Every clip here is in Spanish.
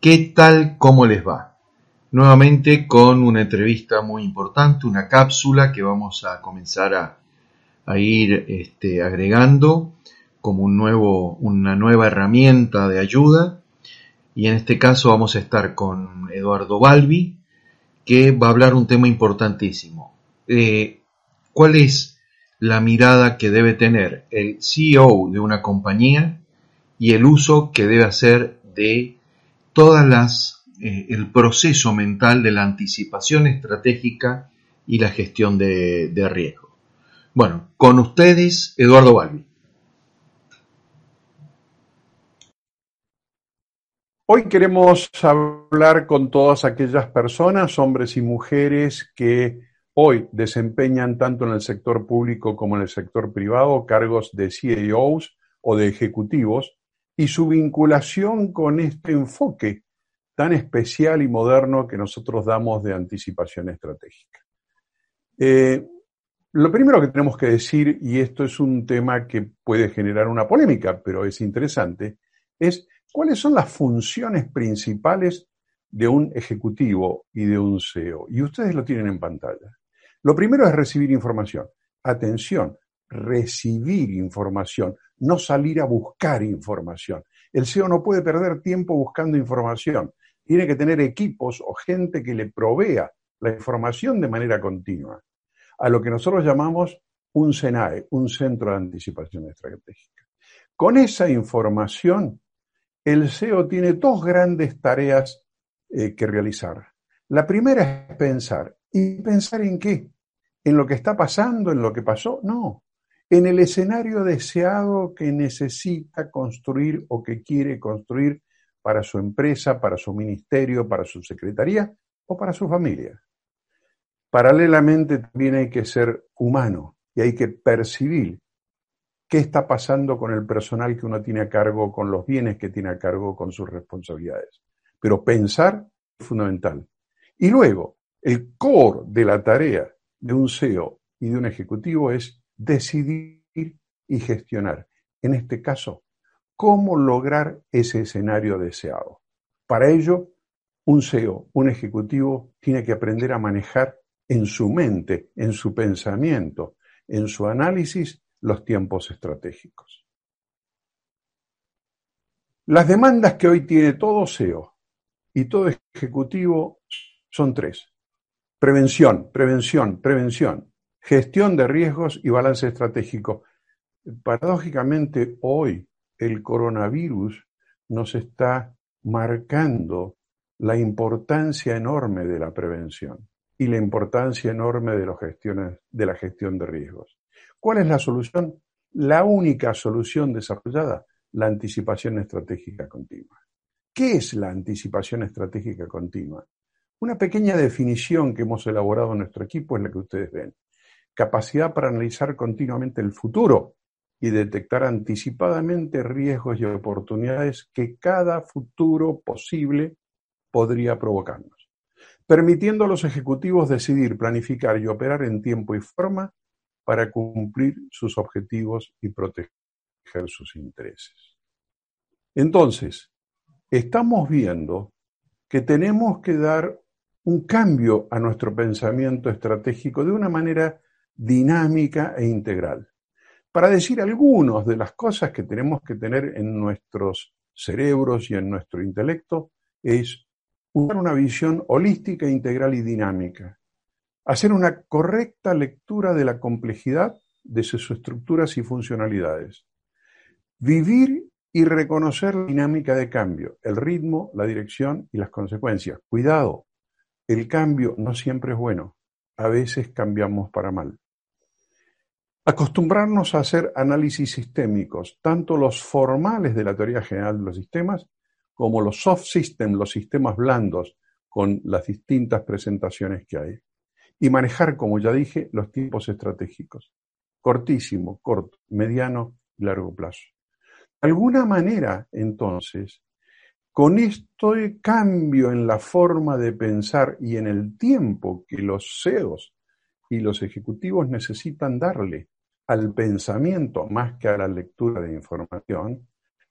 ¿Qué tal? ¿Cómo les va? Nuevamente con una entrevista muy importante, una cápsula que vamos a comenzar a, ir este, agregando como un nuevo, una nueva herramienta de ayuda. Y en este caso vamos a estar con Eduardo Balbi, que va a hablar un tema importantísimo. Eh, ¿Cuál es la mirada que debe tener el CEO de una compañía y el uso que debe hacer de todas las, eh, el proceso mental de la anticipación estratégica y la gestión de, riesgo. Bueno, con ustedes, Eduardo Balbi. Hoy queremos hablar con todas aquellas personas, hombres y mujeres, que hoy desempeñan tanto en el sector público como en el sector privado cargos de CEOs o de ejecutivos y su vinculación con este enfoque tan especial y moderno que nosotros damos de anticipación estratégica. Eh, lo primero que tenemos que decir, y esto es un tema que puede generar una polémica, pero es interesante, es cuáles son las funciones principales de un ejecutivo y de un CEO. Y ustedes lo tienen en pantalla. Lo primero es recibir información. Atención, recibir información, no salir a buscar información. El CEO no puede perder tiempo buscando información. Tiene que tener equipos o gente que le provea la información de manera continua. A lo que nosotros llamamos un SENAE, un Centro de Anticipación Estratégica. Con esa información, el CEO tiene dos grandes tareas eh, que realizar. La primera es pensar. ¿Y pensar en qué? ¿En lo que está pasando? ¿En lo que pasó? No en el escenario deseado que necesita construir o que quiere construir para su empresa, para su ministerio, para su secretaría o para su familia. Paralelamente también hay que ser humano y hay que percibir qué está pasando con el personal que uno tiene a cargo, con los bienes que tiene a cargo, con sus responsabilidades. Pero pensar es fundamental. Y luego, el core de la tarea de un CEO y de un ejecutivo es decidir y gestionar. En este caso, cómo lograr ese escenario deseado. Para ello, un CEO, un ejecutivo, tiene que aprender a manejar en su mente, en su pensamiento, en su análisis, los tiempos estratégicos. Las demandas que hoy tiene todo CEO y todo ejecutivo son tres. Prevención, prevención, prevención gestión de riesgos y balance estratégico. Paradójicamente, hoy el coronavirus nos está marcando la importancia enorme de la prevención y la importancia enorme de, la gestión de riesgos. ¿Cuál es la solución? La única solución desarrollada, la anticipación estratégica continua. ¿Qué es la anticipación estratégica continua? Una pequeña definición que hemos elaborado en nuestro equipo es la que ustedes ven capacidad para analizar continuamente el futuro y detectar anticipadamente riesgos y oportunidades que cada futuro posible podría provocarnos, permitiendo a los ejecutivos decidir, planificar y operar en tiempo y forma para cumplir sus objetivos y proteger sus intereses. Entonces, estamos viendo que tenemos que dar un cambio a nuestro pensamiento estratégico de una manera dinámica e integral. Para decir algunas de las cosas que tenemos que tener en nuestros cerebros y en nuestro intelecto, es usar una visión holística, integral y dinámica. Hacer una correcta lectura de la complejidad de sus estructuras y funcionalidades. Vivir y reconocer la dinámica de cambio, el ritmo, la dirección y las consecuencias. Cuidado, el cambio no siempre es bueno, a veces cambiamos para mal. Acostumbrarnos a hacer análisis sistémicos, tanto los formales de la teoría general de los sistemas, como los soft systems, los sistemas blandos, con las distintas presentaciones que hay. Y manejar, como ya dije, los tiempos estratégicos. Cortísimo, corto, mediano largo plazo. De alguna manera, entonces, con este cambio en la forma de pensar y en el tiempo que los CEOs y los ejecutivos necesitan darle al pensamiento más que a la lectura de información,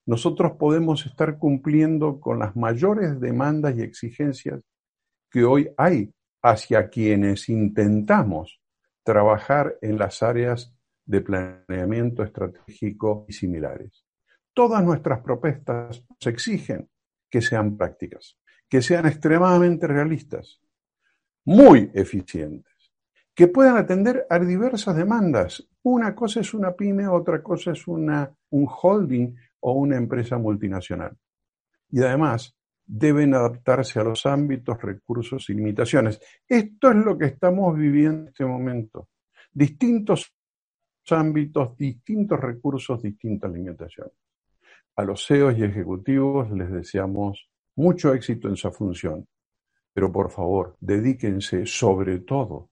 nosotros podemos estar cumpliendo con las mayores demandas y exigencias que hoy hay hacia quienes intentamos trabajar en las áreas de planeamiento estratégico y similares. Todas nuestras propuestas nos exigen que sean prácticas, que sean extremadamente realistas, muy eficientes, que puedan atender a diversas demandas. Una cosa es una pyme, otra cosa es una, un holding o una empresa multinacional. Y además deben adaptarse a los ámbitos, recursos y limitaciones. Esto es lo que estamos viviendo en este momento. Distintos ámbitos, distintos recursos, distintas limitaciones. A los CEOs y ejecutivos les deseamos mucho éxito en su función, pero por favor, dedíquense sobre todo